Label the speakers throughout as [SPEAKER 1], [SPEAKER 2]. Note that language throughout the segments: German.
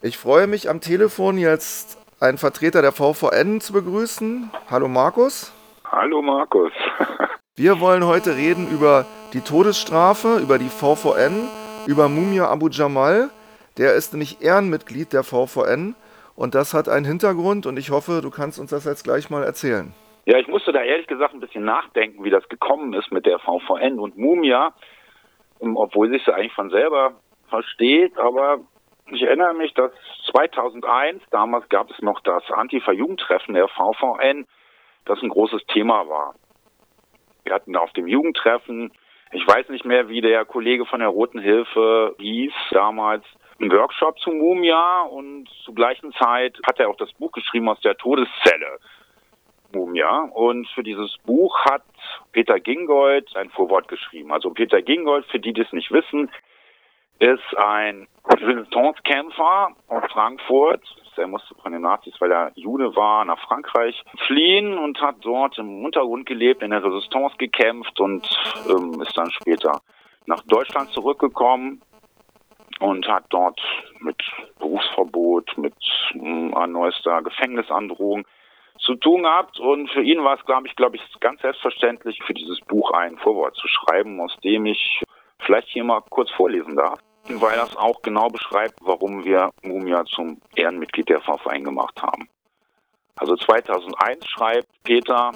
[SPEAKER 1] Ich freue mich am Telefon jetzt einen Vertreter der VVN zu begrüßen. Hallo Markus.
[SPEAKER 2] Hallo Markus.
[SPEAKER 1] Wir wollen heute reden über die Todesstrafe, über die VVN, über Mumia Abu Jamal. Der ist nämlich Ehrenmitglied der VVN und das hat einen Hintergrund und ich hoffe, du kannst uns das jetzt gleich mal erzählen.
[SPEAKER 2] Ja, ich musste da ehrlich gesagt ein bisschen nachdenken, wie das gekommen ist mit der VVN und Mumia, obwohl sich sie eigentlich von selber versteht, aber ich erinnere mich, dass 2001, damals gab es noch das Antifa-Jugendtreffen der VVN, das ein großes Thema war. Wir hatten auf dem Jugendtreffen, ich weiß nicht mehr, wie der Kollege von der Roten Hilfe hieß, damals einen Workshop zu Mumia und zur gleichen Zeit hat er auch das Buch geschrieben aus der Todeszelle. Mumia. Und für dieses Buch hat Peter Gingold ein Vorwort geschrieben. Also Peter Gingold, für die, die es nicht wissen, ist ein Resistance-Kämpfer aus Frankfurt. Er musste von den Nazis, weil er Jude war, nach Frankreich fliehen und hat dort im Untergrund gelebt, in der Resistance gekämpft und ähm, ist dann später nach Deutschland zurückgekommen und hat dort mit Berufsverbot, mit äh, neuester Gefängnisandrohung zu tun gehabt. Und für ihn war es, glaube ich, glaube ich, ganz selbstverständlich, für dieses Buch ein Vorwort zu schreiben, aus dem ich vielleicht hier mal kurz vorlesen darf weil das auch genau beschreibt, warum wir Mumia zum Ehrenmitglied der VVN gemacht haben. Also 2001 schreibt Peter,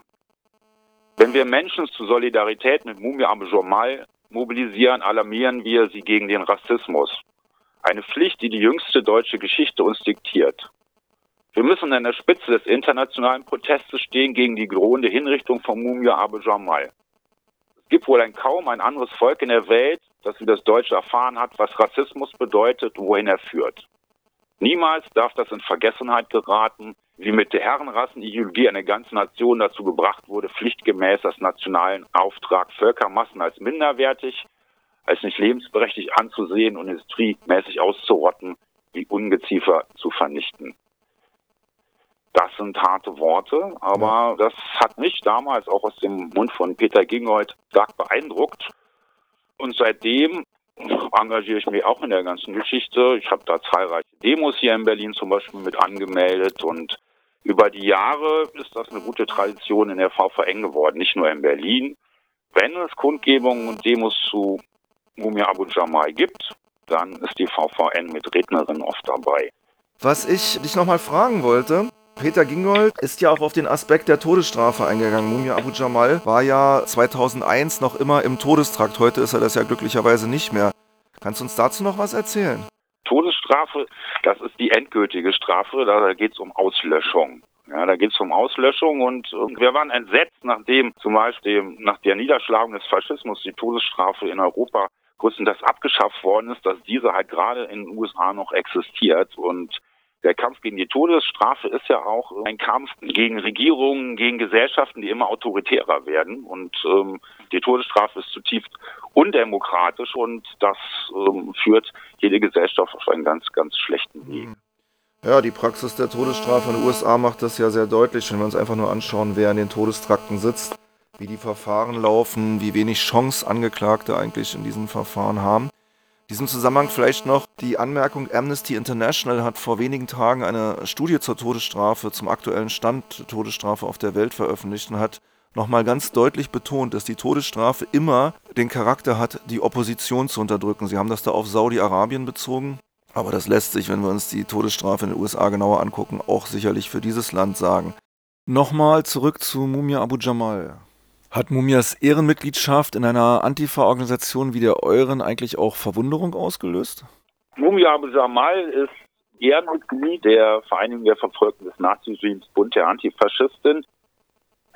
[SPEAKER 2] wenn wir Menschen zur Solidarität mit Mumia Abu Jamal mobilisieren, alarmieren wir sie gegen den Rassismus. Eine Pflicht, die die jüngste deutsche Geschichte uns diktiert. Wir müssen an der Spitze des internationalen Protestes stehen gegen die drohende Hinrichtung von Mumia Abu Jamal. Es gibt wohl ein kaum ein anderes Volk in der Welt, das wie das Deutsche erfahren hat, was Rassismus bedeutet, wohin er führt. Niemals darf das in Vergessenheit geraten, wie mit der Herrenrassenideologie eine ganze Nation dazu gebracht wurde, pflichtgemäß das nationalen Auftrag Völkermassen als minderwertig, als nicht lebensberechtigt anzusehen und industriemäßig auszurotten, wie Ungeziefer zu vernichten. Das sind harte Worte, aber das hat mich damals auch aus dem Mund von Peter Gingold stark beeindruckt. Und seitdem engagiere ich mich auch in der ganzen Geschichte. Ich habe da zahlreiche Demos hier in Berlin zum Beispiel mit angemeldet und über die Jahre ist das eine gute Tradition in der VVN geworden, nicht nur in Berlin. Wenn es Kundgebungen und Demos zu Mumia Abu Jamal gibt, dann ist die VVN mit Rednerinnen oft dabei.
[SPEAKER 1] Was ich dich nochmal fragen wollte, Peter Gingold ist ja auch auf den Aspekt der Todesstrafe eingegangen. Mumia Abu Jamal war ja 2001 noch immer im Todestrakt. Heute ist er das ja glücklicherweise nicht mehr. Kannst du uns dazu noch was erzählen?
[SPEAKER 2] Todesstrafe, das ist die endgültige Strafe. Da geht es um Auslöschung. Ja, da geht es um Auslöschung und, und, wir waren entsetzt, nachdem zum Beispiel nach der Niederschlagung des Faschismus die Todesstrafe in Europa größtenteils abgeschafft worden ist, dass diese halt gerade in den USA noch existiert und der Kampf gegen die Todesstrafe ist ja auch ein Kampf gegen Regierungen, gegen Gesellschaften, die immer autoritärer werden. Und ähm, die Todesstrafe ist zutiefst undemokratisch und das ähm, führt jede Gesellschaft auf einen ganz, ganz schlechten Weg. Mhm.
[SPEAKER 1] Ja, die Praxis der Todesstrafe in den USA macht das ja sehr deutlich, wenn wir uns einfach nur anschauen, wer in den Todestrakten sitzt, wie die Verfahren laufen, wie wenig Chance Angeklagte eigentlich in diesen Verfahren haben diesem Zusammenhang vielleicht noch die Anmerkung, Amnesty International hat vor wenigen Tagen eine Studie zur Todesstrafe, zum aktuellen Stand der Todesstrafe auf der Welt veröffentlicht und hat nochmal ganz deutlich betont, dass die Todesstrafe immer den Charakter hat, die Opposition zu unterdrücken. Sie haben das da auf Saudi-Arabien bezogen, aber das lässt sich, wenn wir uns die Todesstrafe in den USA genauer angucken, auch sicherlich für dieses Land sagen. Nochmal zurück zu Mumia Abu Jamal. Hat Mumias Ehrenmitgliedschaft in einer Antifa-Organisation wie der euren eigentlich auch Verwunderung ausgelöst?
[SPEAKER 2] Mumia Abu Jamal ist Ehrenmitglied der Vereinigung der Verfolgten des Naziregimes Bund der Antifaschisten.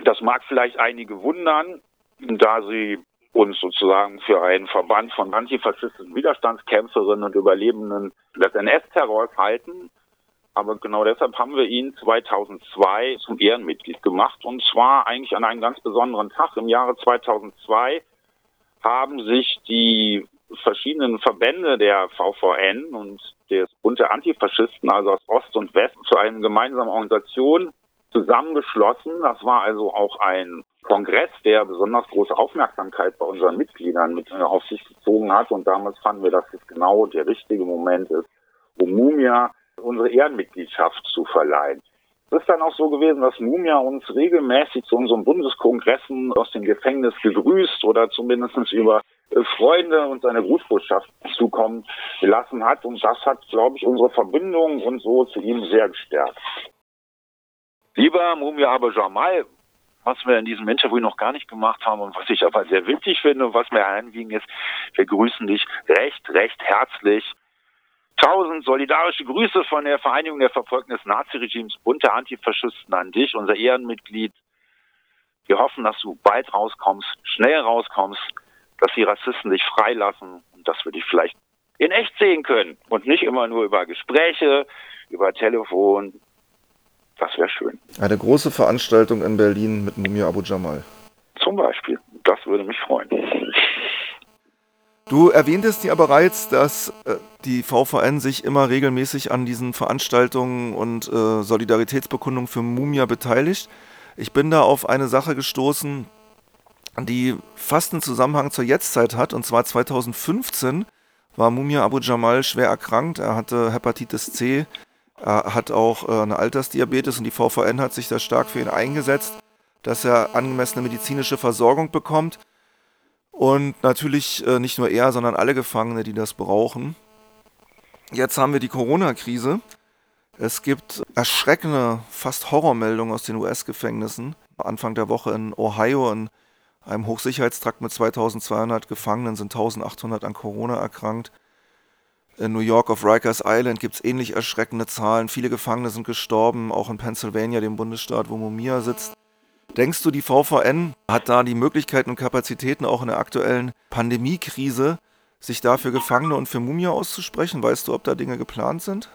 [SPEAKER 2] Das mag vielleicht einige wundern, da sie uns sozusagen für einen Verband von antifaschistischen Widerstandskämpferinnen und Überlebenden des NS-Terrors halten. Aber genau deshalb haben wir ihn 2002 zum Ehrenmitglied gemacht. Und zwar eigentlich an einem ganz besonderen Tag. Im Jahre 2002 haben sich die verschiedenen Verbände der VVN und des Bund der Antifaschisten, also aus Ost und West, zu einer gemeinsamen Organisation zusammengeschlossen. Das war also auch ein Kongress, der besonders große Aufmerksamkeit bei unseren Mitgliedern mit auf sich gezogen hat. Und damals fanden wir, dass es genau der richtige Moment ist, um Mumia unsere Ehrenmitgliedschaft zu verleihen. Es ist dann auch so gewesen, dass Mumia uns regelmäßig zu unseren Bundeskongressen aus dem Gefängnis gegrüßt oder zumindest über Freunde und seine Grußbotschaft zukommen gelassen hat. Und das hat, glaube ich, unsere Verbindung und so zu ihm sehr gestärkt. Lieber Mumia Abu Jamal, was wir in diesem Interview noch gar nicht gemacht haben und was ich aber sehr wichtig finde und was mir anliegen ist, wir grüßen dich recht, recht herzlich Tausend solidarische Grüße von der Vereinigung der Verfolgten des Naziregimes Bund der Antifaschisten an dich, unser Ehrenmitglied. Wir hoffen, dass du bald rauskommst, schnell rauskommst, dass die Rassisten dich freilassen und dass wir dich vielleicht in echt sehen können und nicht immer nur über Gespräche, über Telefon. Das wäre schön.
[SPEAKER 1] Eine große Veranstaltung in Berlin mit Mumia Abu Jamal.
[SPEAKER 2] Zum Beispiel. Das würde mich freuen.
[SPEAKER 1] Du erwähntest ja bereits, dass äh, die VVN sich immer regelmäßig an diesen Veranstaltungen und äh, Solidaritätsbekundungen für Mumia beteiligt. Ich bin da auf eine Sache gestoßen, die fast einen Zusammenhang zur Jetztzeit hat. Und zwar 2015 war Mumia Abu Jamal schwer erkrankt. Er hatte Hepatitis C, er hat auch äh, eine Altersdiabetes und die VVN hat sich da stark für ihn eingesetzt, dass er angemessene medizinische Versorgung bekommt. Und natürlich äh, nicht nur er, sondern alle Gefangene, die das brauchen. Jetzt haben wir die Corona-Krise. Es gibt erschreckende, fast Horrormeldungen aus den US-Gefängnissen. Anfang der Woche in Ohio, in einem Hochsicherheitstrakt mit 2200 Gefangenen, sind 1800 an Corona erkrankt. In New York auf Rikers Island gibt es ähnlich erschreckende Zahlen. Viele Gefangene sind gestorben, auch in Pennsylvania, dem Bundesstaat, wo Mumia sitzt. Denkst du, die VVN hat da die Möglichkeiten und Kapazitäten auch in der aktuellen Pandemiekrise, sich da für Gefangene und für Mumia auszusprechen? Weißt du, ob da Dinge geplant sind?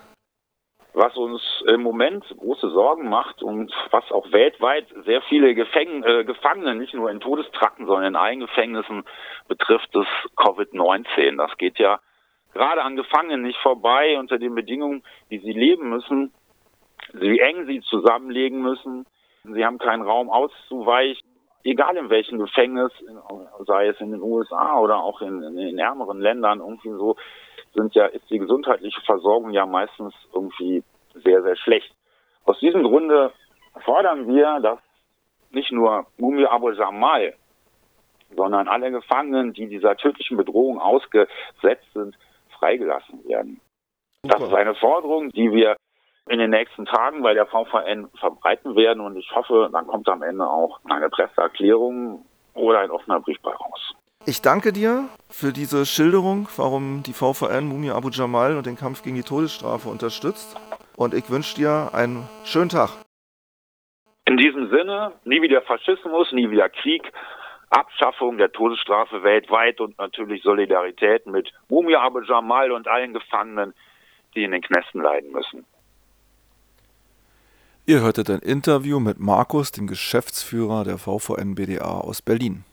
[SPEAKER 2] Was uns im Moment große Sorgen macht und was auch weltweit sehr viele Gefäng äh, Gefangene, nicht nur in Todestrakten, sondern in Eingefängnissen betrifft, ist Covid-19. Das geht ja gerade an Gefangenen nicht vorbei unter den Bedingungen, die sie leben müssen, wie eng sie zusammenlegen müssen, Sie haben keinen Raum auszuweichen, egal in welchem Gefängnis, sei es in den USA oder auch in, in, in ärmeren Ländern, irgendwie so, sind ja, ist die gesundheitliche Versorgung ja meistens irgendwie sehr, sehr schlecht. Aus diesem Grunde fordern wir, dass nicht nur Mumia Abu Jamal, sondern alle Gefangenen, die dieser tödlichen Bedrohung ausgesetzt sind, freigelassen werden. Das ist eine Forderung, die wir in den nächsten Tagen bei der VVN verbreiten werden und ich hoffe, dann kommt am Ende auch eine Presseerklärung oder ein offener Brief bei raus.
[SPEAKER 1] Ich danke dir für diese Schilderung, warum die VVN Mumia Abu Jamal und den Kampf gegen die Todesstrafe unterstützt. Und ich wünsche dir einen schönen Tag.
[SPEAKER 2] In diesem Sinne, nie wieder Faschismus, nie wieder Krieg, Abschaffung der Todesstrafe weltweit und natürlich Solidarität mit Mumia Abu Jamal und allen Gefangenen, die in den Knästen leiden müssen.
[SPEAKER 1] Ihr hörtet ein Interview mit Markus, dem Geschäftsführer der VVN BDA aus Berlin.